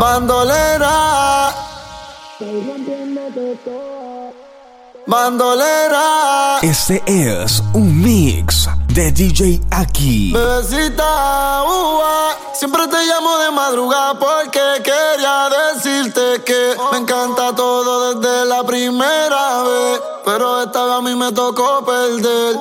bandolera. Bandolera. Este es un mix de DJ Aki. Bebecita, uva. Siempre te llamo de madrugada porque quería decirte que me encanta todo desde la primera vez. Pero esta vez a mí me tocó perder.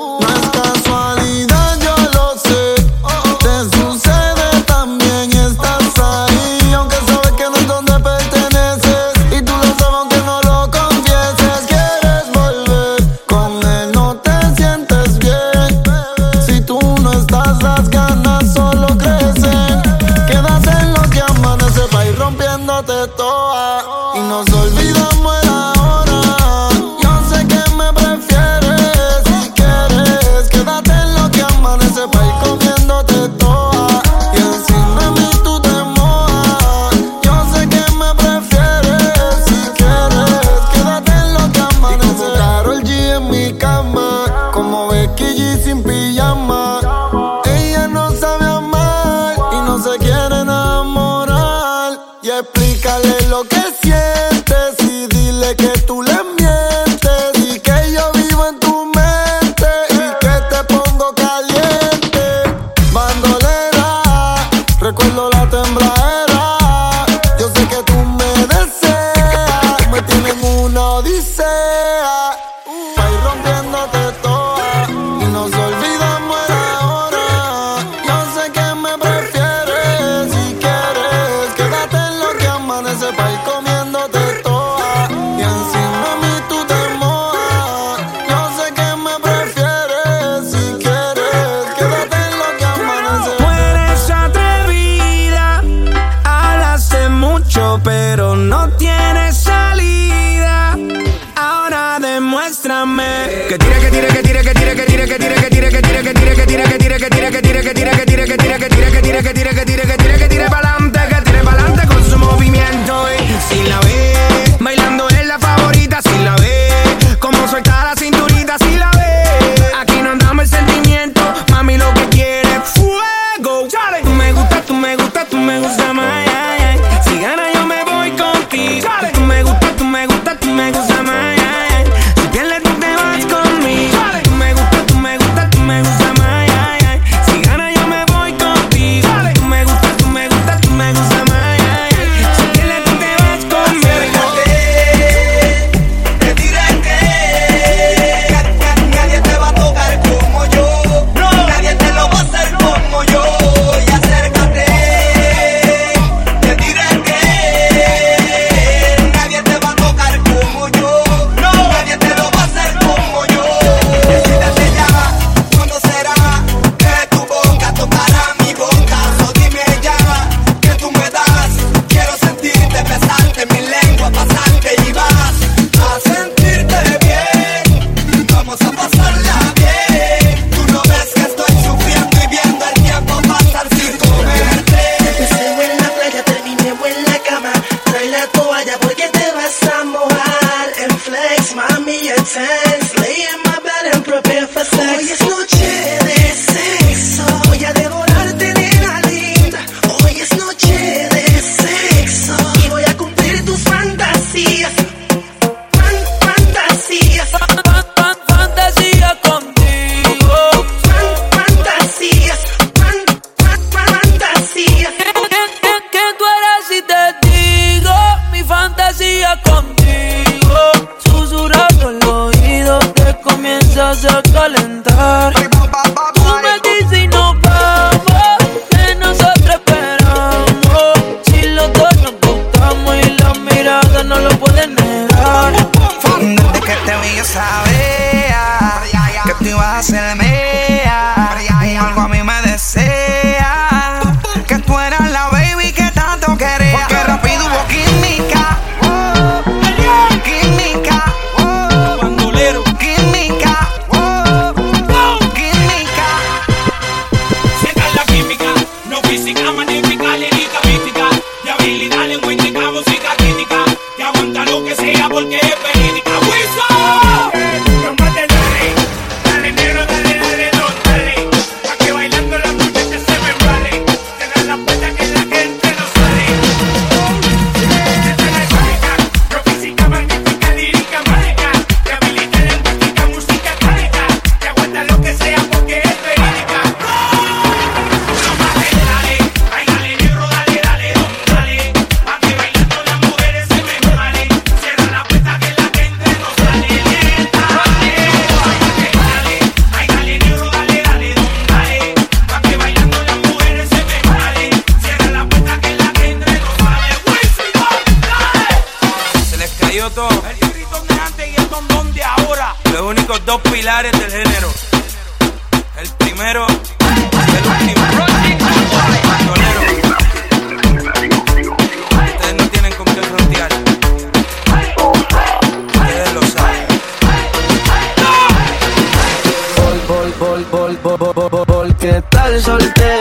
soltero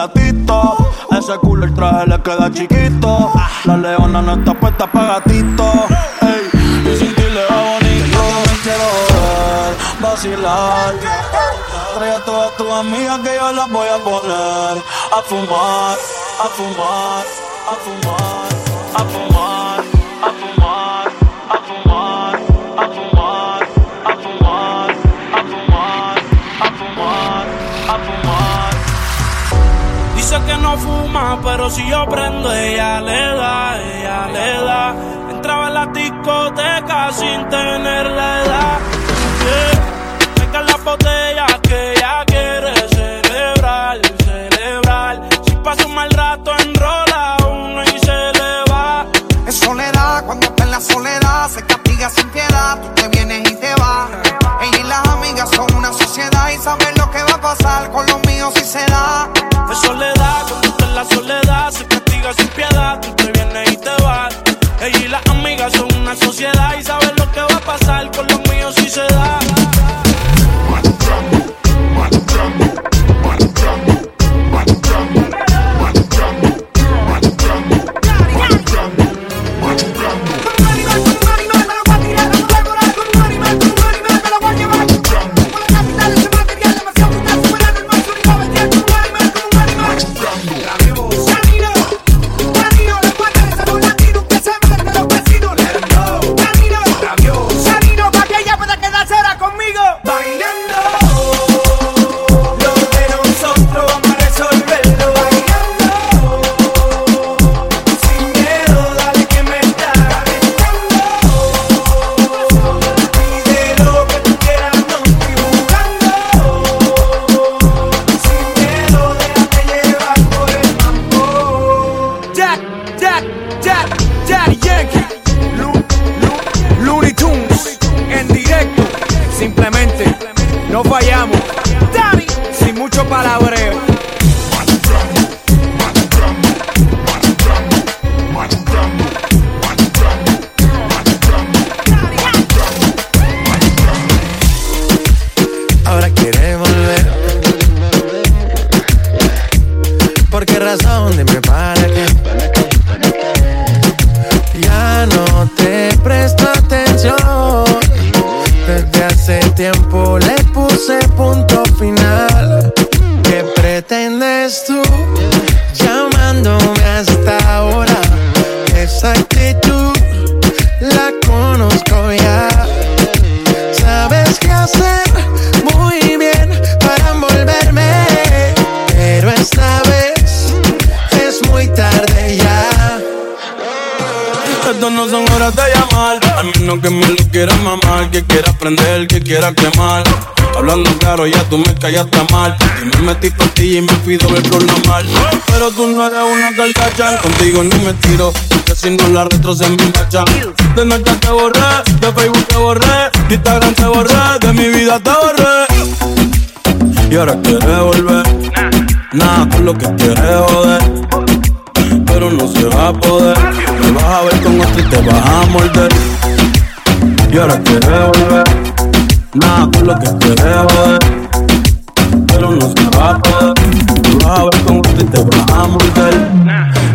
como decía Tito. Ese culo el traje le queda chiquito. La leona no está puesta para gatito. ey. Y sin ti le va bonito. Quiero ver, vacilar. Trae a todas tus amigas que yo las voy a poner a fumar, a fumar, a fumar, a fumar, fuma, pero si yo prendo, ella le da, ella le da. Entraba en la discoteca sin tener la edad. Yeah. Venga la botella que ella quiere celebrar, celebrar. Si pasa un mal rato, enrola uno y se le va. Es soledad, cuando está en la soledad, se castiga sin piedad. Tú te vienes y te vas. Ella y las amigas son una sociedad y saben lo que va a pasar con los míos si se da. Es soledad, la soledad, se castiga sin piedad. Tú te vienes y te vas. Ella y las amigas son una sociedad que me lo quieras mamar, que quiera prender, que quiera quemar. Hablando claro, ya tú me callaste mal. Y me metí ti y me pido el lo normal. Pero tú no eres una carcacha, contigo ni me tiro. Porque si no la retro se me. De noche te borré, de Facebook te borré, de Instagram te borré, de mi vida te borré. Y ahora quieres volver. Nada con lo que quieres joder pero no se va a poder. Me vas a ver con otro y te vas a morder. Y ahora quieres volver. Nada con lo que quieres joder, pero no se va a poder. Me vas a ver con otro y te vas a morder.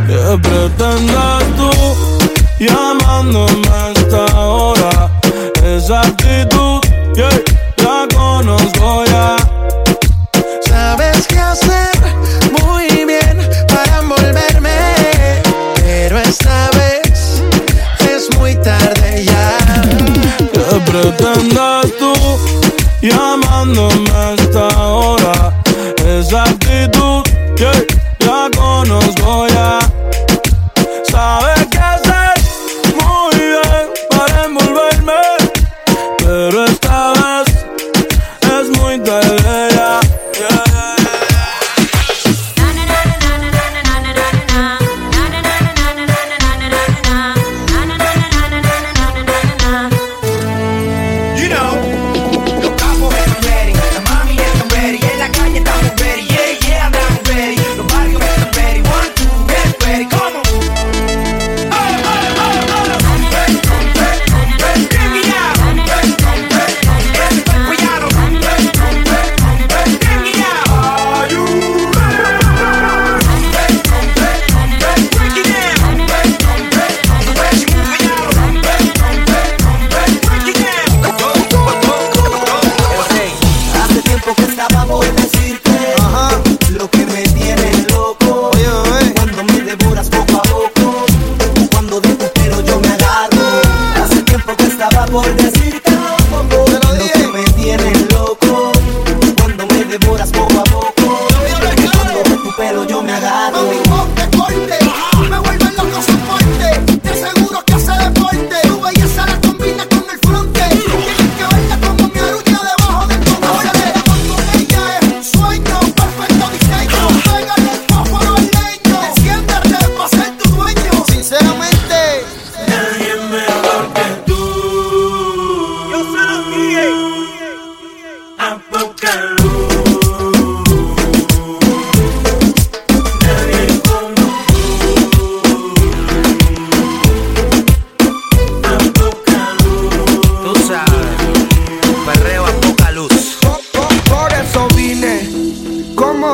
¿Qué pretendes tú llamándome a esta hora? Esa actitud, yeah, pretendes tú llamándome a esta hora? Esa actitud, yeah.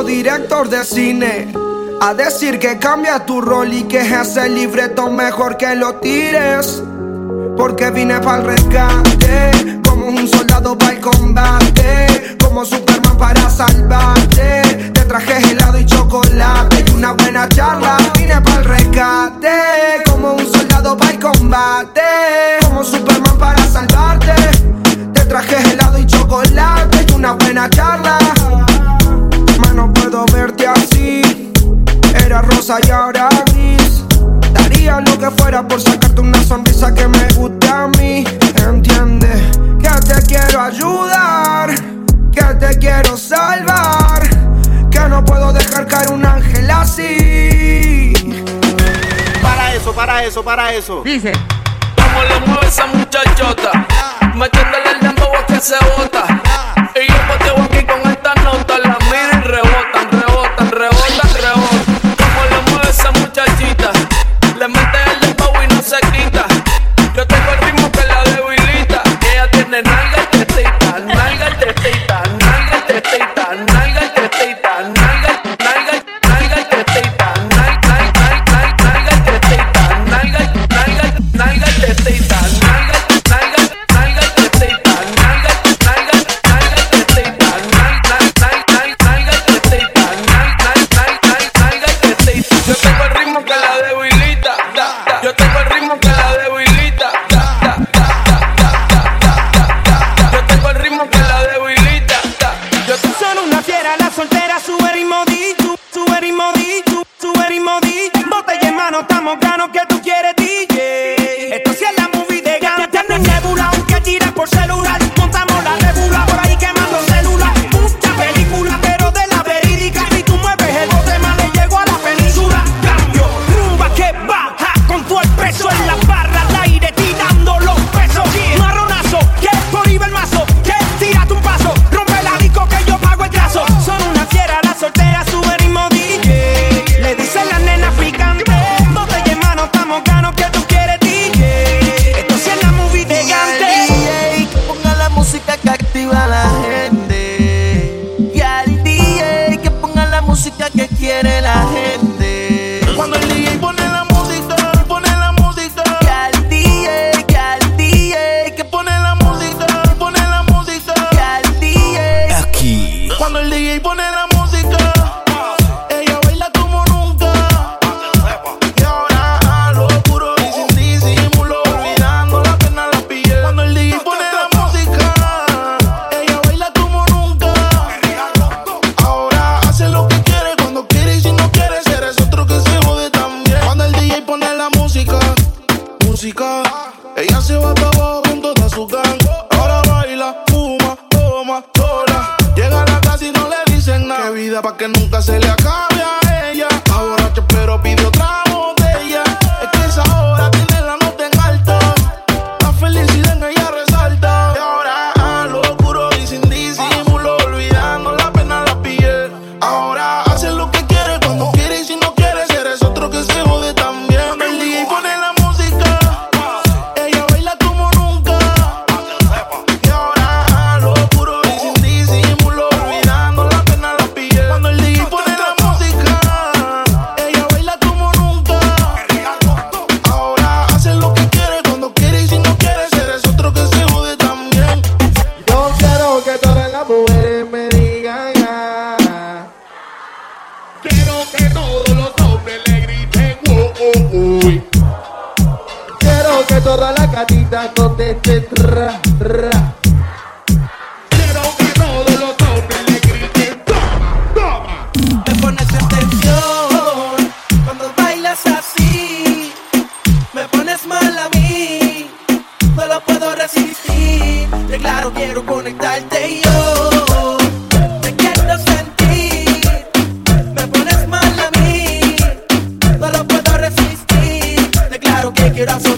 director de cine a decir que cambia tu rol y que ese libreto mejor que lo tires. Porque vine para rescate, como un soldado para el combate, como Superman para salvarte. Te traje helado y chocolate y una buena charla. Vine para el rescate, como un soldado para el combate, como Superman para salvarte. Te traje helado y chocolate y una buena charla puedo verte así. Era rosa y ahora gris. Daría lo que fuera por sacarte una sonrisa que me gusta a mí. Entiende que te quiero ayudar, que te quiero salvar, que no puedo dejar caer un ángel así. Para eso, para eso, para eso. Dice. Como lo mueve esa muchachota, metiéndole el lambo que se bota. Y yo te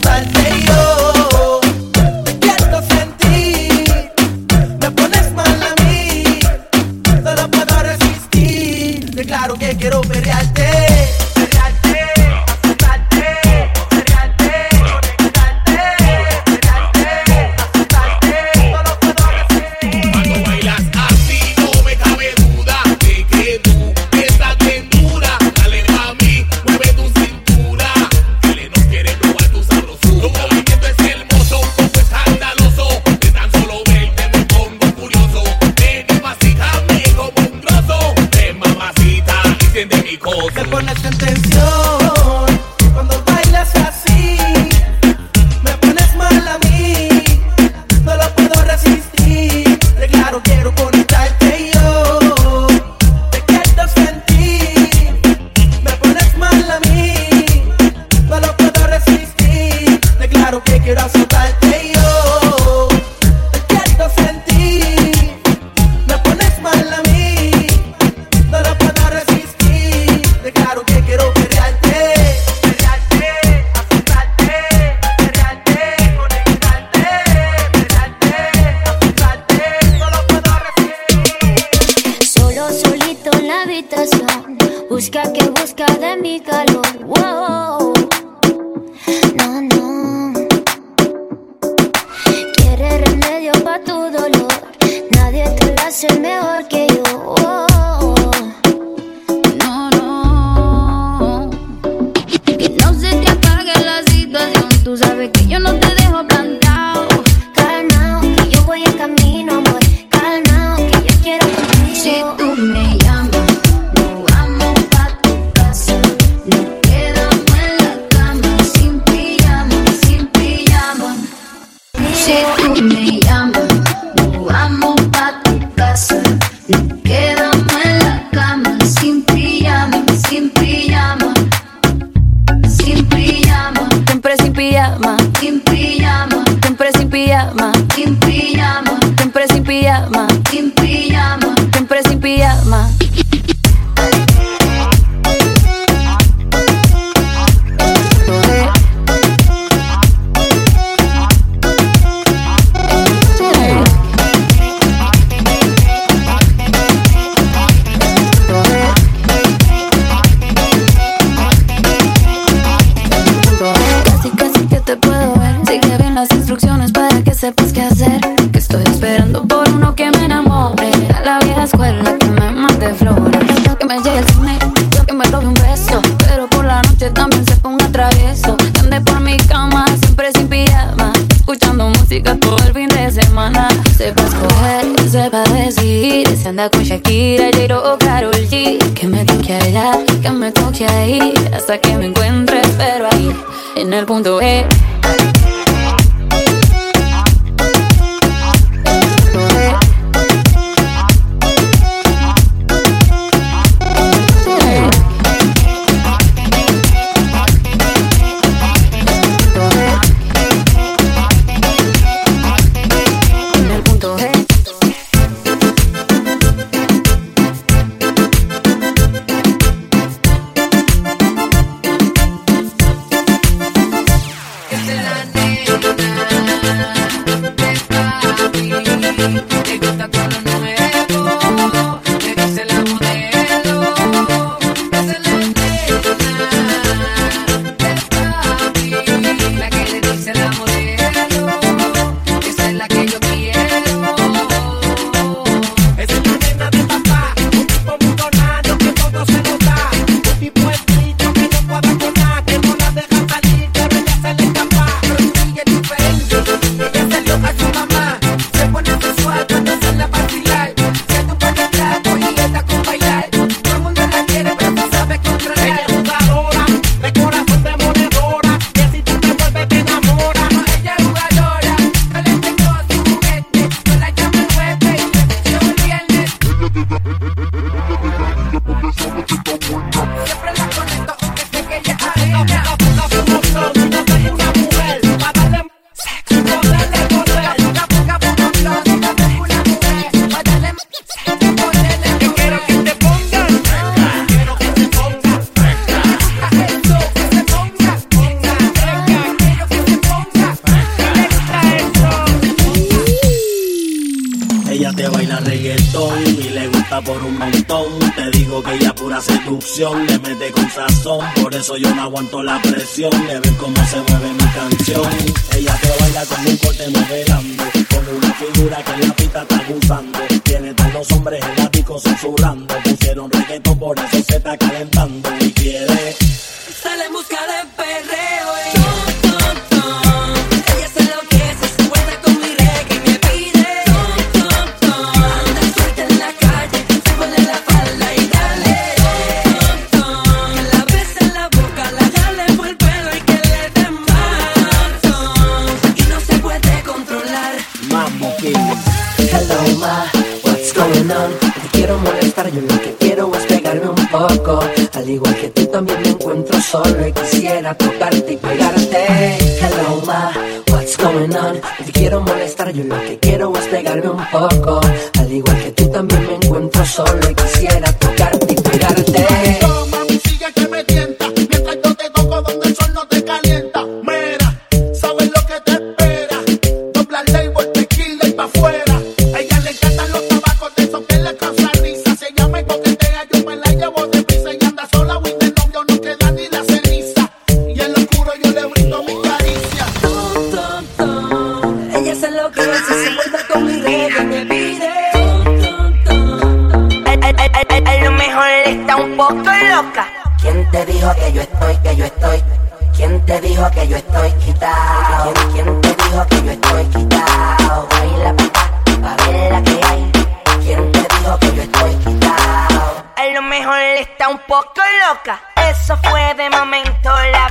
y yo. Anda con Shakira, yo no aguanto la presión. Mambo Hello ma, what's going on? Te quiero molestar, yo lo que quiero es pegarme un poco. Al igual que tú también me encuentro solo y quisiera tocarte y pegarte. Hello ma, what's going on? Te quiero molestar, yo lo que quiero es pegarme un poco. Al igual que tú también me encuentro solo y quisiera tocarte y pegarte. que yo estoy, que yo estoy? ¿Quién te dijo que yo estoy quitado? ¿Quién, te dijo que yo estoy quitado? Baila pa' pa' ver la que hay. ¿Quién te dijo que yo estoy quitado? A lo mejor está un poco loca. Eso fue de momento la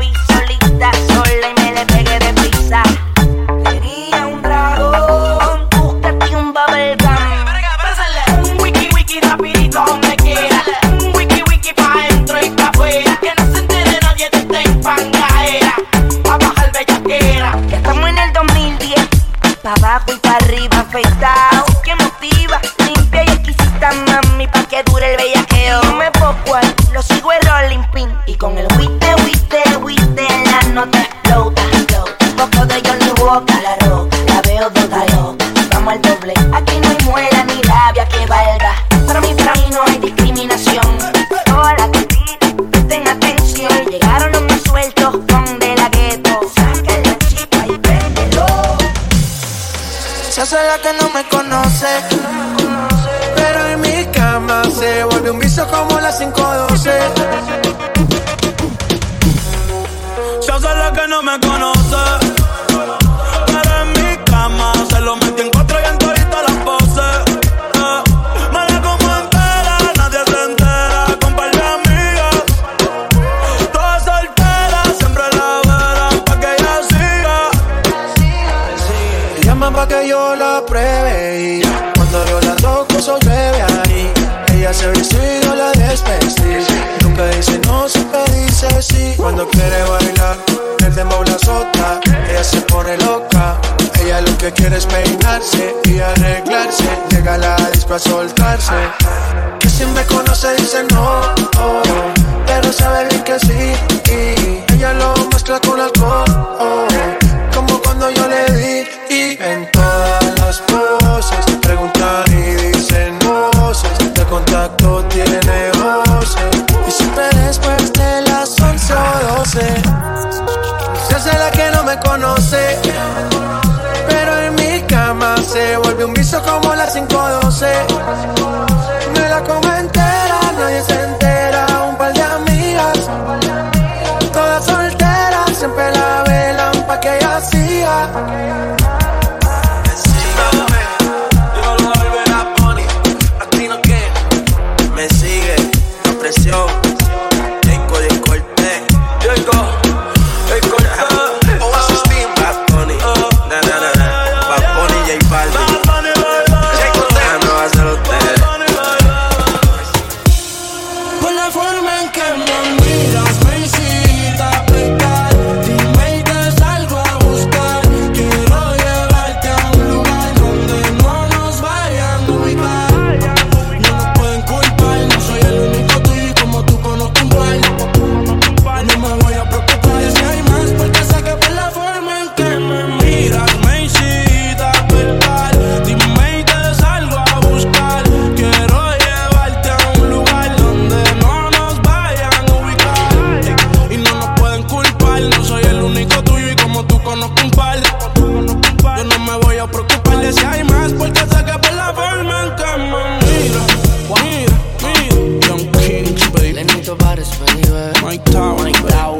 Ronnie Dow.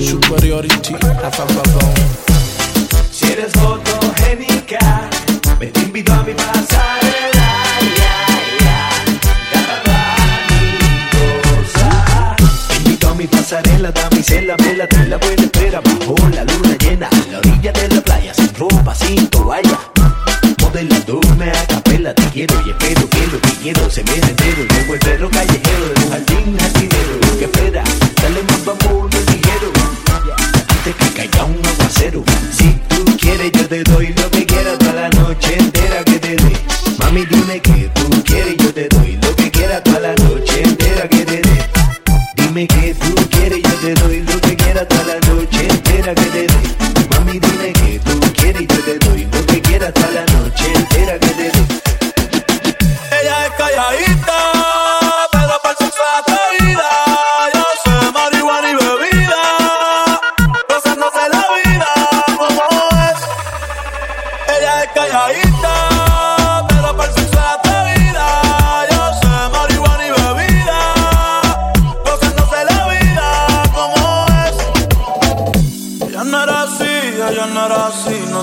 Superiority,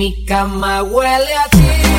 Mi cama huele a ti.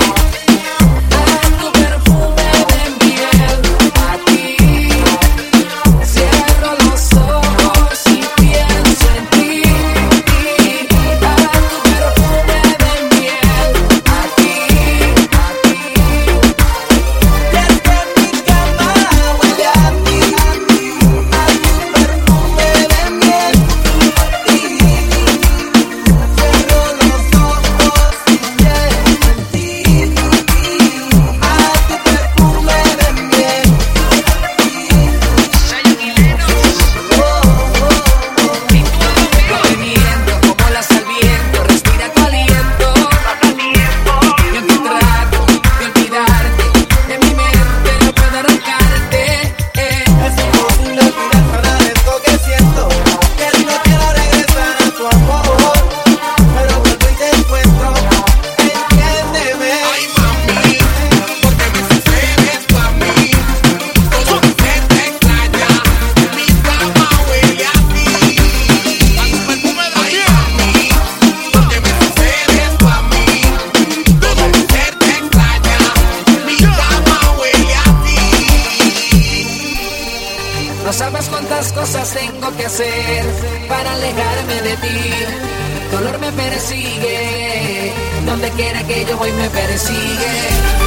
y me persigue.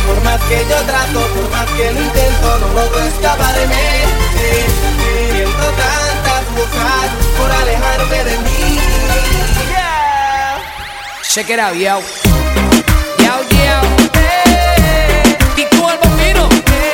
Por más que yo trato, por más que lo intento, no logro escaparme. Eh, eh, siento tantas buscar por alejarme de mí. Yeah. Check it out, yo. Yo, yo. Y tú, el bombino. Hey.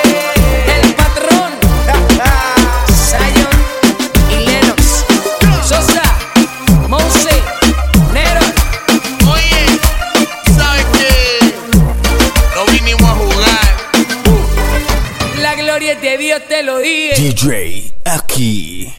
J.